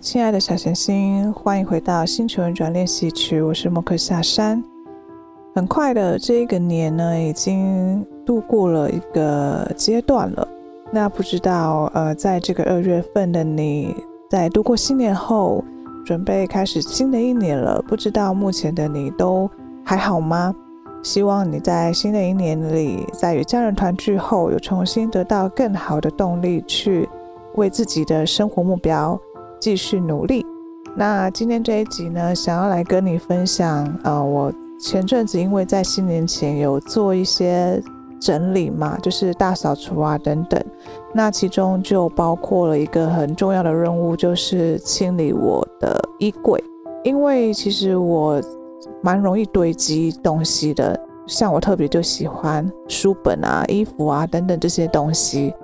亲爱的小行星，欢迎回到星球运转练习曲。我是莫克夏山。很快的，这一个年呢，已经度过了一个阶段了。那不知道，呃，在这个二月份的你，在度过新年后，准备开始新的一年了。不知道目前的你都还好吗？希望你在新的一年里，在与家人团聚后，有重新得到更好的动力，去为自己的生活目标。继续努力。那今天这一集呢，想要来跟你分享，呃，我前阵子因为在新年前有做一些整理嘛，就是大扫除啊等等。那其中就包括了一个很重要的任务，就是清理我的衣柜，因为其实我蛮容易堆积东西的，像我特别就喜欢书本啊、衣服啊等等这些东西。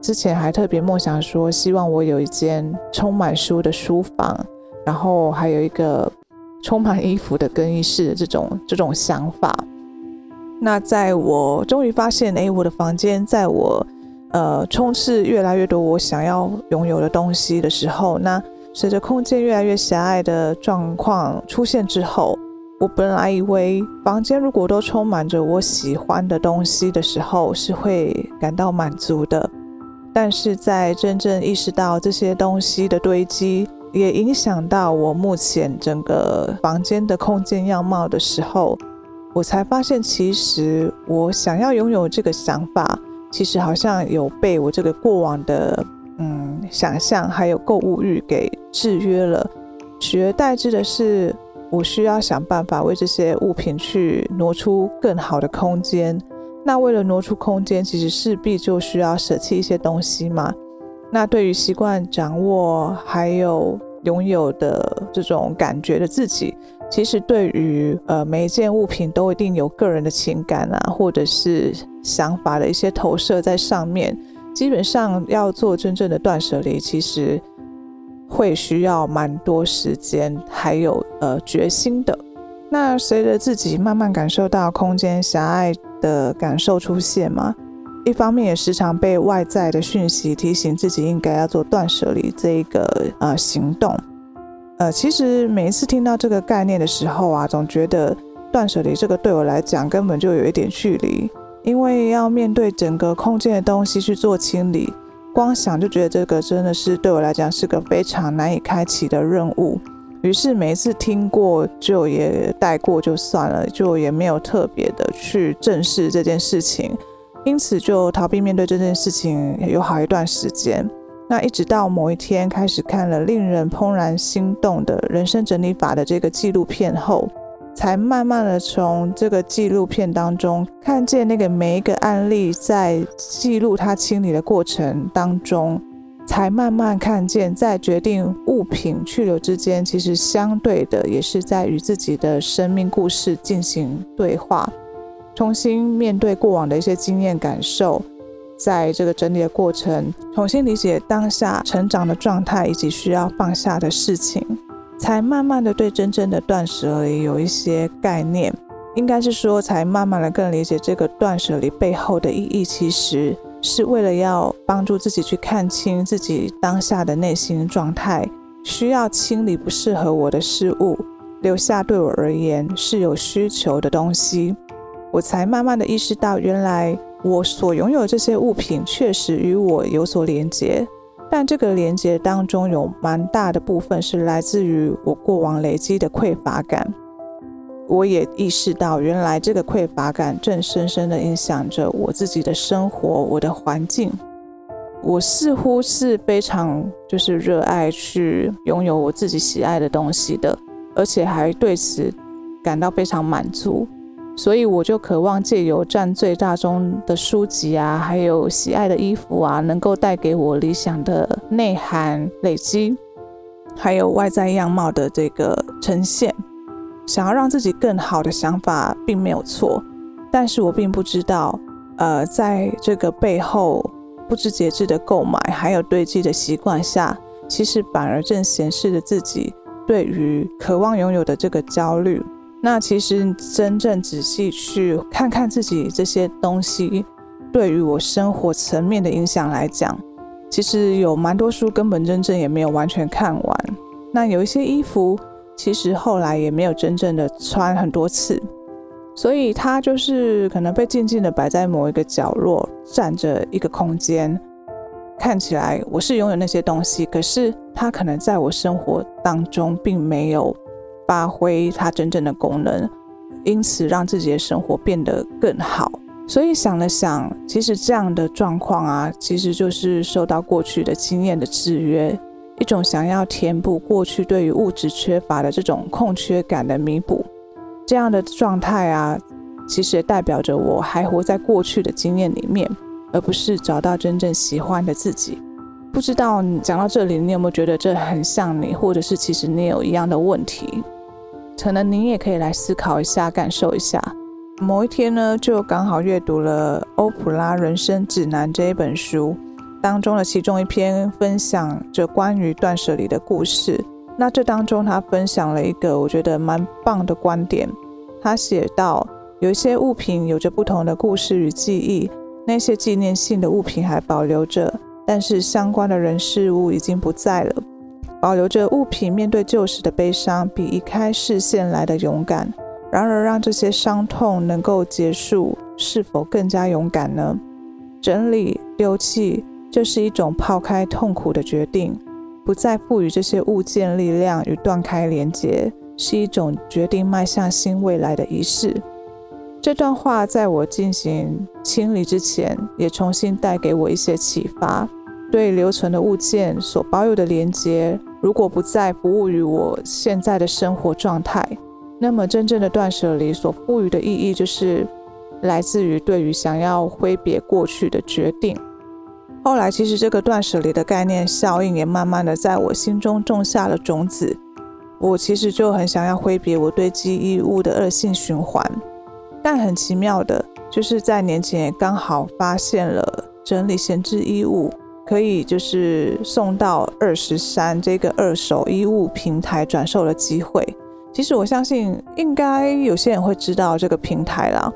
之前还特别梦想说，希望我有一间充满书的书房，然后还有一个充满衣服的更衣室的这种这种想法。那在我终于发现，诶，我的房间在我呃充斥越来越多我想要拥有的东西的时候，那随着空间越来越狭隘的状况出现之后，我本来以为房间如果都充满着我喜欢的东西的时候，是会感到满足的。但是在真正意识到这些东西的堆积也影响到我目前整个房间的空间样貌的时候，我才发现，其实我想要拥有这个想法，其实好像有被我这个过往的嗯想象还有购物欲给制约了。取而代之的是，我需要想办法为这些物品去挪出更好的空间。那为了挪出空间，其实势必就需要舍弃一些东西嘛。那对于习惯掌握还有拥有的这种感觉的自己，其实对于呃每一件物品都一定有个人的情感啊，或者是想法的一些投射在上面。基本上要做真正的断舍离，其实会需要蛮多时间，还有呃决心的。那随着自己慢慢感受到空间狭隘的感受出现嘛，一方面也时常被外在的讯息提醒自己应该要做断舍离这一个呃行动。呃，其实每一次听到这个概念的时候啊，总觉得断舍离这个对我来讲根本就有一点距离，因为要面对整个空间的东西去做清理，光想就觉得这个真的是对我来讲是个非常难以开启的任务。于是每一次听过就也带过就算了，就也没有特别的去正视这件事情，因此就逃避面对这件事情有好一段时间。那一直到某一天开始看了令人怦然心动的人生整理法的这个纪录片后，才慢慢的从这个纪录片当中看见那个每一个案例在记录他清理的过程当中。才慢慢看见，在决定物品去留之间，其实相对的也是在与自己的生命故事进行对话，重新面对过往的一些经验感受，在这个整理的过程，重新理解当下成长的状态以及需要放下的事情，才慢慢的对真正的断舍离有一些概念，应该是说，才慢慢的更理解这个断舍离背后的意义，其实。是为了要帮助自己去看清自己当下的内心状态，需要清理不适合我的事物，留下对我而言是有需求的东西。我才慢慢的意识到，原来我所拥有这些物品确实与我有所连接，但这个连接当中有蛮大的部分是来自于我过往累积的匮乏感。我也意识到，原来这个匮乏感正深深地影响着我自己的生活，我的环境。我似乎是非常就是热爱去拥有我自己喜爱的东西的，而且还对此感到非常满足，所以我就渴望借由占最大宗的书籍啊，还有喜爱的衣服啊，能够带给我理想的内涵累积，还有外在样貌的这个呈现。想要让自己更好的想法并没有错，但是我并不知道，呃，在这个背后不知节制的购买还有堆积的习惯下，其实反而正显示着自己对于渴望拥有的这个焦虑。那其实真正仔细去看看自己这些东西对于我生活层面的影响来讲，其实有蛮多书根本真正也没有完全看完。那有一些衣服。其实后来也没有真正的穿很多次，所以它就是可能被静静的摆在某一个角落，占着一个空间。看起来我是拥有那些东西，可是它可能在我生活当中并没有发挥它真正的功能，因此让自己的生活变得更好。所以想了想，其实这样的状况啊，其实就是受到过去的经验的制约。一种想要填补过去对于物质缺乏的这种空缺感的弥补，这样的状态啊，其实代表着我还活在过去的经验里面，而不是找到真正喜欢的自己。不知道你讲到这里，你有没有觉得这很像你，或者是其实你有一样的问题？可能你也可以来思考一下，感受一下。某一天呢，就刚好阅读了欧普拉人生指南这一本书。当中的其中一篇分享着关于断舍离的故事。那这当中，他分享了一个我觉得蛮棒的观点。他写道，有一些物品有着不同的故事与记忆，那些纪念性的物品还保留着，但是相关的人事物已经不在了。保留着物品面对旧时的悲伤，比移开视线来的勇敢。然而，让这些伤痛能够结束，是否更加勇敢呢？整理、丢弃。这是一种抛开痛苦的决定，不再赋予这些物件力量与断开连结，是一种决定迈向新未来的仪式。这段话在我进行清理之前，也重新带给我一些启发。对留存的物件所保有的连结，如果不再服务于我现在的生活状态，那么真正的断舍离所赋予的意义，就是来自于对于想要挥别过去的决定。后来，其实这个断舍离的概念效应也慢慢的在我心中种下了种子。我其实就很想要挥别我堆积衣物的恶性循环，但很奇妙的，就是在年前刚好发现了整理闲置衣物可以就是送到二十三这个二手衣物平台转售的机会。其实我相信应该有些人会知道这个平台啦，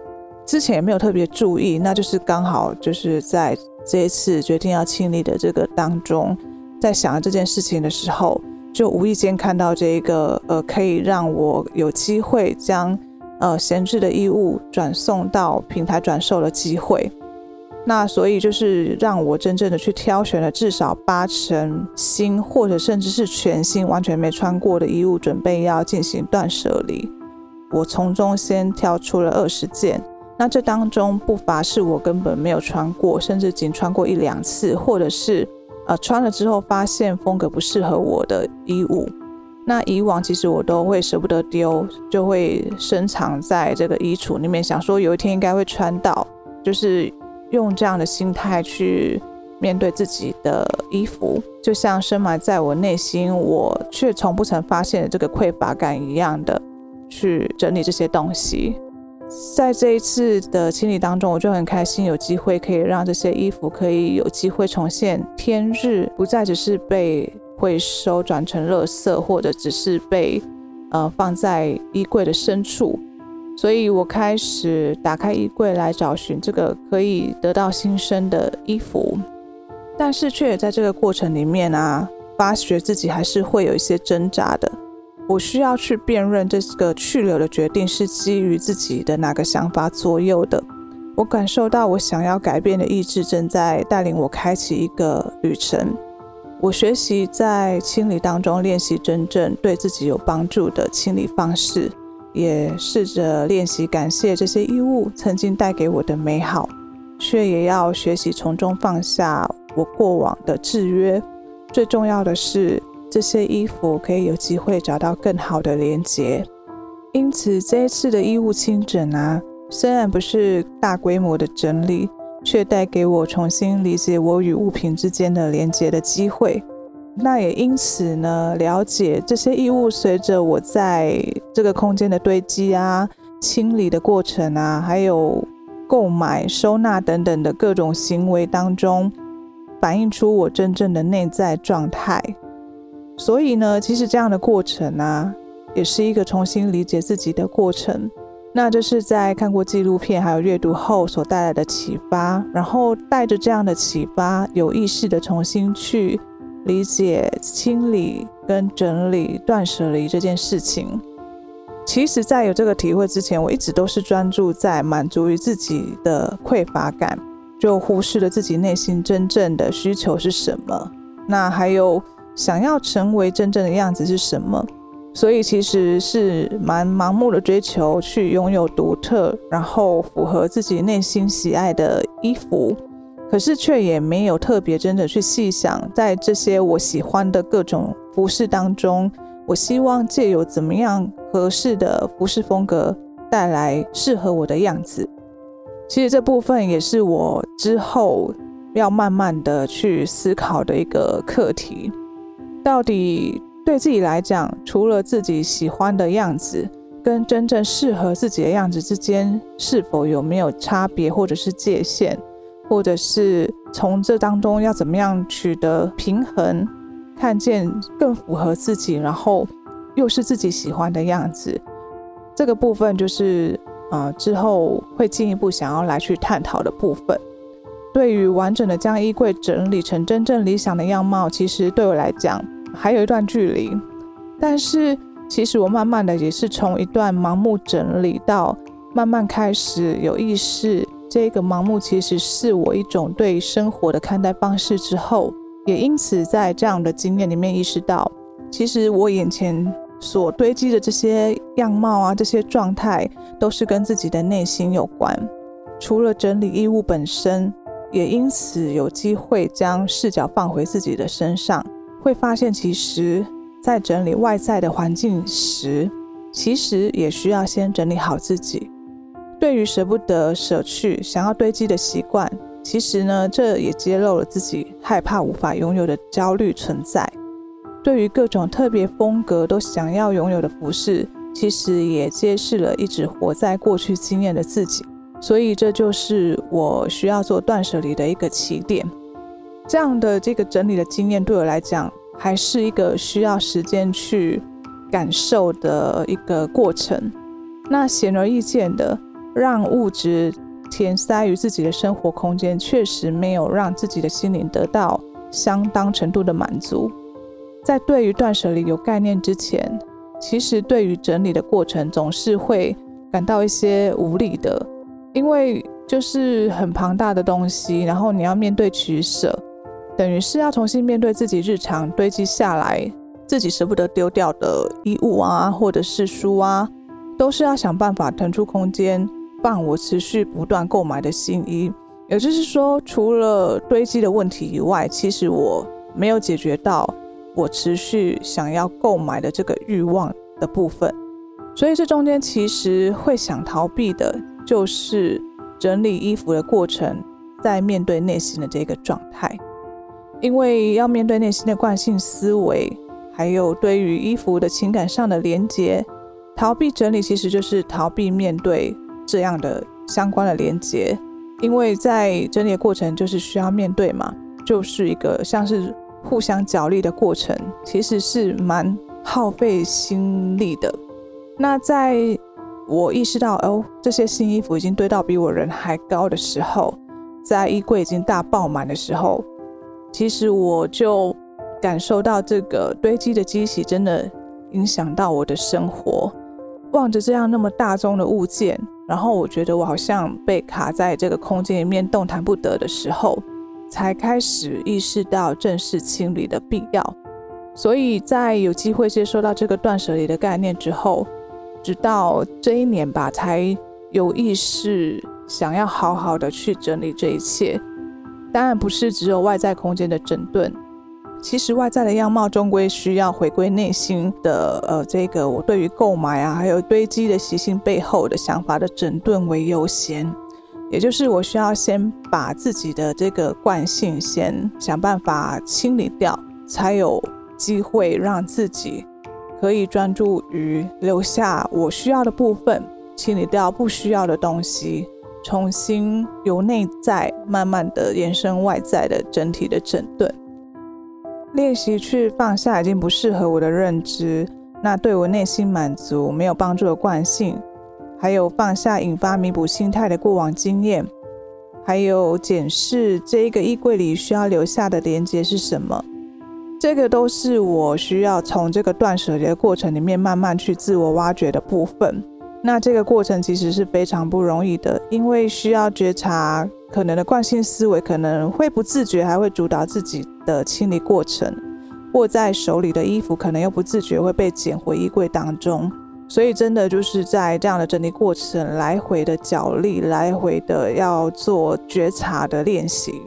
之前也没有特别注意，那就是刚好就是在。这一次决定要清理的这个当中，在想这件事情的时候，就无意间看到这一个呃，可以让我有机会将呃闲置的衣物转送到平台转售的机会。那所以就是让我真正的去挑选了至少八成新或者甚至是全新完全没穿过的衣物，准备要进行断舍离。我从中先挑出了二十件。那这当中不乏是我根本没有穿过，甚至仅穿过一两次，或者是呃穿了之后发现风格不适合我的衣物。那以往其实我都会舍不得丢，就会深藏在这个衣橱里面，想说有一天应该会穿到，就是用这样的心态去面对自己的衣服，就像深埋在我内心，我却从不曾发现的这个匮乏感一样的去整理这些东西。在这一次的清理当中，我就很开心，有机会可以让这些衣服可以有机会重现天日，不再只是被回收转成垃圾，或者只是被呃放在衣柜的深处。所以我开始打开衣柜来找寻这个可以得到新生的衣服，但是却也在这个过程里面啊，发觉自己还是会有一些挣扎的。我需要去辨认这个去留的决定是基于自己的哪个想法左右的。我感受到我想要改变的意志正在带领我开启一个旅程。我学习在清理当中练习真正对自己有帮助的清理方式，也试着练习感谢这些衣物曾经带给我的美好，却也要学习从中放下我过往的制约。最重要的是，这些衣服可以有机会找到更好的连接。因此这一次的衣物清整啊，虽然不是大规模的整理，却带给我重新理解我与物品之间的连接的机会。那也因此呢，了解这些衣物随着我在这个空间的堆积啊、清理的过程啊，还有购买、收纳等等的各种行为当中，反映出我真正的内在状态。所以呢，其实这样的过程啊，也是一个重新理解自己的过程。那这是在看过纪录片还有阅读后所带来的启发，然后带着这样的启发，有意识的重新去。理解清理跟整理断舍离这件事情，其实，在有这个体会之前，我一直都是专注在满足于自己的匮乏感，就忽视了自己内心真正的需求是什么。那还有想要成为真正的样子是什么？所以其实是蛮盲目的追求去拥有独特，然后符合自己内心喜爱的衣服。可是却也没有特别真的去细想，在这些我喜欢的各种服饰当中，我希望借由怎么样合适的服饰风格带来适合我的样子。其实这部分也是我之后要慢慢的去思考的一个课题。到底对自己来讲，除了自己喜欢的样子跟真正适合自己的样子之间，是否有没有差别或者是界限？或者是从这当中要怎么样取得平衡，看见更符合自己，然后又是自己喜欢的样子，这个部分就是呃之后会进一步想要来去探讨的部分。对于完整的将衣柜整理成真正理想的样貌，其实对我来讲还有一段距离。但是其实我慢慢的也是从一段盲目整理到慢慢开始有意识。这个盲目其实是我一种对生活的看待方式之后，也因此在这样的经验里面意识到，其实我眼前所堆积的这些样貌啊，这些状态，都是跟自己的内心有关。除了整理衣物本身，也因此有机会将视角放回自己的身上，会发现其实，在整理外在的环境时，其实也需要先整理好自己。对于舍不得舍去、想要堆积的习惯，其实呢，这也揭露了自己害怕无法拥有的焦虑存在。对于各种特别风格都想要拥有的服饰，其实也揭示了一直活在过去经验的自己。所以，这就是我需要做断舍离的一个起点。这样的这个整理的经验，对我来讲，还是一个需要时间去感受的一个过程。那显而易见的。让物质填塞于自己的生活空间，确实没有让自己的心灵得到相当程度的满足。在对于断舍离有概念之前，其实对于整理的过程总是会感到一些无力的，因为就是很庞大的东西，然后你要面对取舍，等于是要重新面对自己日常堆积下来自己舍不得丢掉的衣物啊，或者是书啊，都是要想办法腾出空间。放我持续不断购买的新衣，也就是说，除了堆积的问题以外，其实我没有解决到我持续想要购买的这个欲望的部分。所以这中间其实会想逃避的，就是整理衣服的过程，在面对内心的这个状态，因为要面对内心的惯性思维，还有对于衣服的情感上的连结，逃避整理其实就是逃避面对。这样的相关的连接，因为在整理的过程就是需要面对嘛，就是一个像是互相角力的过程，其实是蛮耗费心力的。那在我意识到哦，这些新衣服已经堆到比我人还高的时候，在衣柜已经大爆满的时候，其实我就感受到这个堆积的机器真的影响到我的生活。望着这样那么大宗的物件。然后我觉得我好像被卡在这个空间里面动弹不得的时候，才开始意识到正式清理的必要。所以在有机会接收到这个断舍离的概念之后，直到这一年吧，才有意识想要好好的去整理这一切。当然不是只有外在空间的整顿，其实外在的样貌终归需要回归内心的，呃，这个我对于购买啊，还有堆积的习性背后的想法的整顿为优先。也就是我需要先把自己的这个惯性先想办法清理掉，才有机会让自己可以专注于留下我需要的部分，清理掉不需要的东西，重新由内在慢慢的延伸外在的整体的整顿。练习去放下已经不适合我的认知，那对我内心满足没有帮助的惯性。还有放下引发弥补心态的过往经验，还有检视这一个衣柜里需要留下的连接是什么，这个都是我需要从这个断舍离的过程里面慢慢去自我挖掘的部分。那这个过程其实是非常不容易的，因为需要觉察可能的惯性思维可能会不自觉还会主导自己的清理过程，握在手里的衣服可能又不自觉会被捡回衣柜当中。所以，真的就是在这样的整理过程，来回的角力，来回的要做觉察的练习，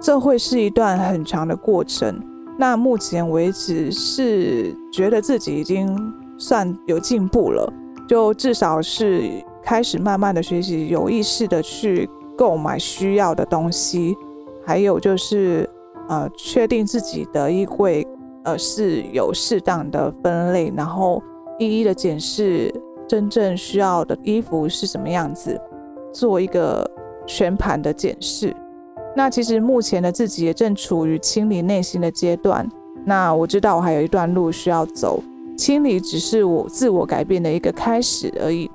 这会是一段很长的过程。那目前为止是觉得自己已经算有进步了，就至少是开始慢慢的学习，有意识的去购买需要的东西，还有就是呃，确定自己的衣柜呃是有适当的分类，然后。一一的检视真正需要的衣服是什么样子，做一个全盘的检视。那其实目前的自己也正处于清理内心的阶段。那我知道我还有一段路需要走，清理只是我自我改变的一个开始而已。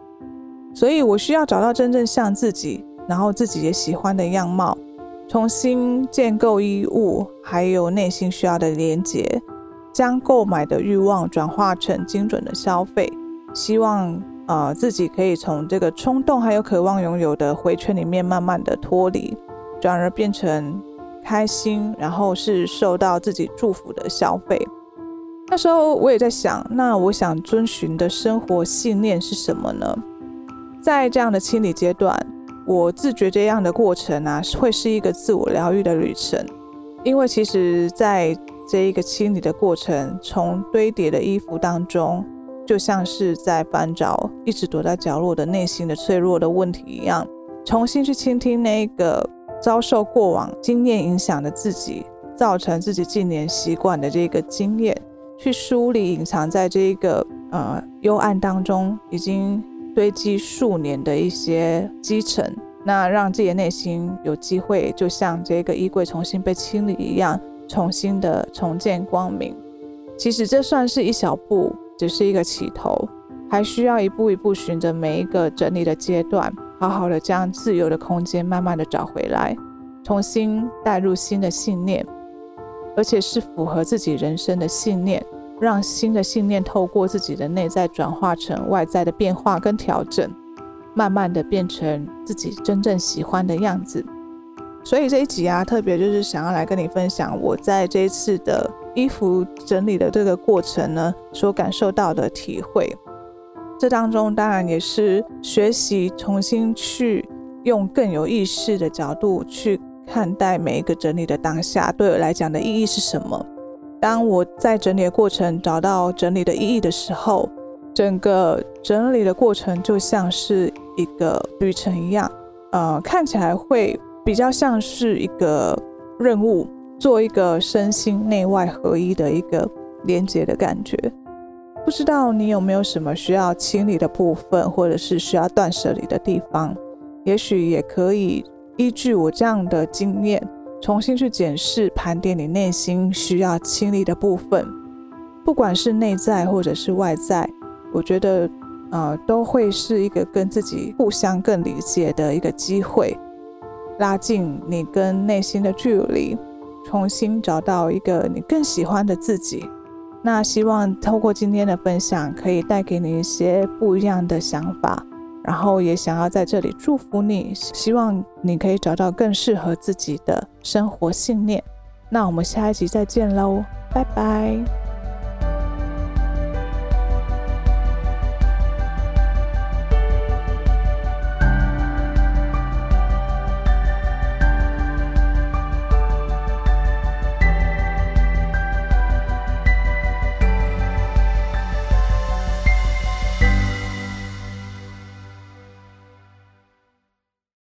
所以我需要找到真正像自己，然后自己也喜欢的样貌，重新建构衣物，还有内心需要的连结。将购买的欲望转化成精准的消费，希望呃自己可以从这个冲动还有渴望拥有的回圈里面慢慢的脱离，转而变成开心，然后是受到自己祝福的消费。那时候我也在想，那我想遵循的生活信念是什么呢？在这样的清理阶段，我自觉这样的过程啊，会是一个自我疗愈的旅程，因为其实，在这一个清理的过程，从堆叠的衣服当中，就像是在翻找一直躲在角落的内心的脆弱的问题一样，重新去倾听那个遭受过往经验影响的自己，造成自己近年习惯的这个经验，去梳理隐藏在这一个呃幽暗当中已经堆积数年的一些积尘，那让自己的内心有机会，就像这个衣柜重新被清理一样。重新的重见光明，其实这算是一小步，只是一个起头，还需要一步一步循着每一个整理的阶段，好好的将自由的空间慢慢的找回来，重新带入新的信念，而且是符合自己人生的信念，让新的信念透过自己的内在转化成外在的变化跟调整，慢慢的变成自己真正喜欢的样子。所以这一集啊，特别就是想要来跟你分享我在这一次的衣服整理的这个过程呢，所感受到的体会。这当中当然也是学习重新去用更有意识的角度去看待每一个整理的当下，对我来讲的意义是什么？当我在整理的过程找到整理的意义的时候，整个整理的过程就像是一个旅程一样，呃，看起来会。比较像是一个任务，做一个身心内外合一的一个连接的感觉。不知道你有没有什么需要清理的部分，或者是需要断舍离的地方？也许也可以依据我这样的经验，重新去检视、盘点你内心需要清理的部分，不管是内在或者是外在，我觉得呃都会是一个跟自己互相更理解的一个机会。拉近你跟内心的距离，重新找到一个你更喜欢的自己。那希望透过今天的分享，可以带给你一些不一样的想法，然后也想要在这里祝福你，希望你可以找到更适合自己的生活信念。那我们下一集再见喽，拜拜。